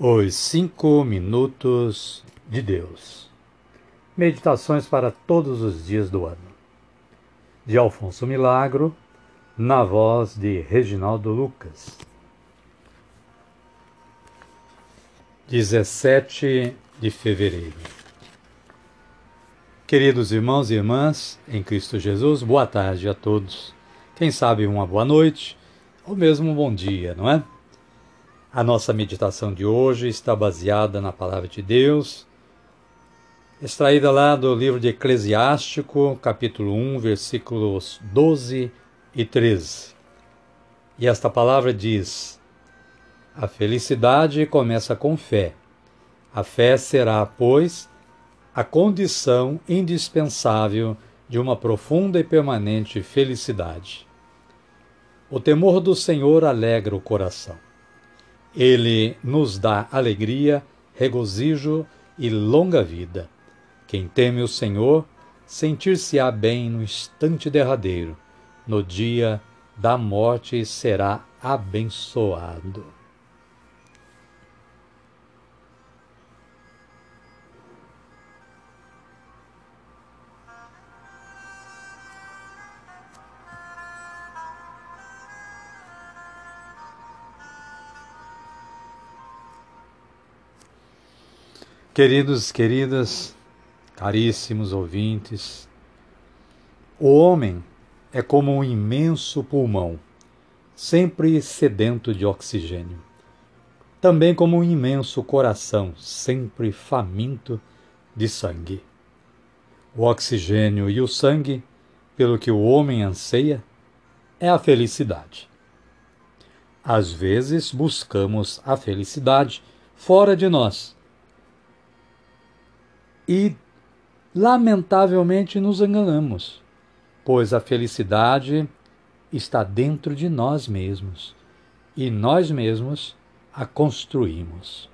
Os Cinco Minutos de Deus. Meditações para todos os dias do ano. De Alfonso Milagro, na voz de Reginaldo Lucas. 17 de fevereiro. Queridos irmãos e irmãs em Cristo Jesus, boa tarde a todos. Quem sabe uma boa noite ou mesmo um bom dia, não é? A nossa meditação de hoje está baseada na Palavra de Deus, extraída lá do livro de Eclesiástico, capítulo 1, versículos 12 e 13. E esta palavra diz: A felicidade começa com fé. A fé será, pois, a condição indispensável de uma profunda e permanente felicidade. O temor do Senhor alegra o coração. Ele nos dá alegria, regozijo e longa vida. Quem teme o Senhor, sentir-se-á bem no instante derradeiro. No dia da morte será abençoado. Queridos, queridas, caríssimos ouvintes, o homem é como um imenso pulmão, sempre sedento de oxigênio. Também como um imenso coração, sempre faminto de sangue. O oxigênio e o sangue, pelo que o homem anseia, é a felicidade. Às vezes buscamos a felicidade fora de nós e, lamentavelmente, nos enganamos, pois a felicidade está dentro de nós mesmos e nós mesmos a construímos.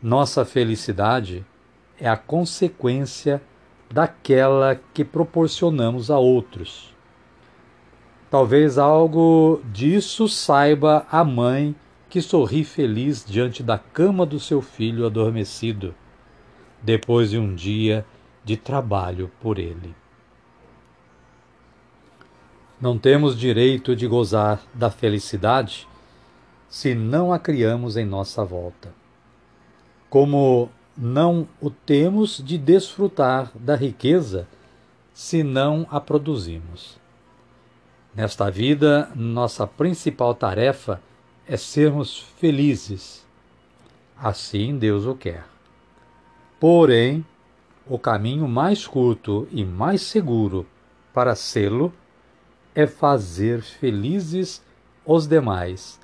Nossa felicidade é a consequência daquela que proporcionamos a outros. Talvez algo disso saiba a mãe que sorri feliz diante da cama do seu filho adormecido depois de um dia de trabalho por ele. Não temos direito de gozar da felicidade se não a criamos em nossa volta. Como não o temos de desfrutar da riqueza se não a produzimos. Nesta vida, nossa principal tarefa é sermos felizes. Assim Deus o quer. Porém, o caminho mais curto e mais seguro para sê-lo é fazer felizes os demais,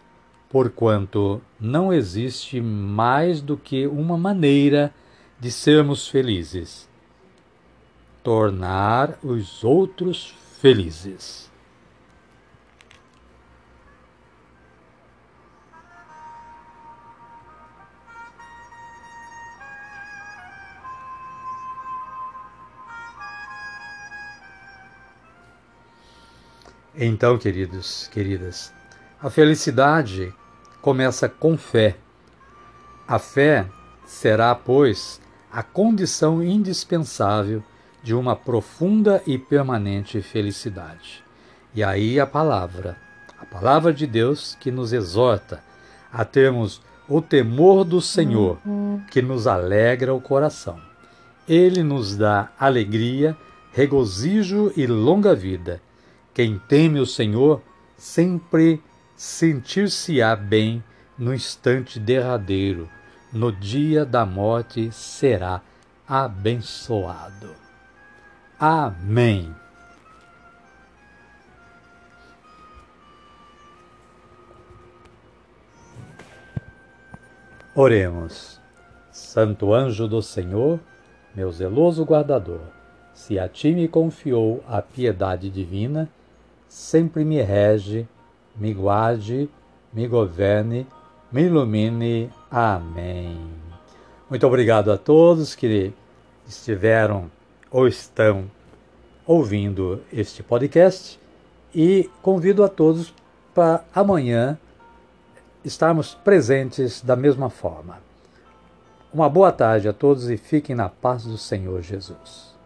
porquanto não existe mais do que uma maneira de sermos felizes: tornar os outros felizes. Então, queridos, queridas, a felicidade começa com fé. A fé será, pois, a condição indispensável de uma profunda e permanente felicidade. E aí a palavra, a palavra de Deus que nos exorta a termos o temor do Senhor, que nos alegra o coração. Ele nos dá alegria, regozijo e longa vida quem teme o Senhor sempre sentir-se-á bem no instante derradeiro, no dia da morte será abençoado. Amém. Oremos. Santo anjo do Senhor, meu zeloso guardador, se a ti me confiou a piedade divina, sempre me rege, me guarde, me governe, me ilumine. Amém. Muito obrigado a todos que estiveram ou estão ouvindo este podcast e convido a todos para amanhã estarmos presentes da mesma forma. Uma boa tarde a todos e fiquem na paz do Senhor Jesus.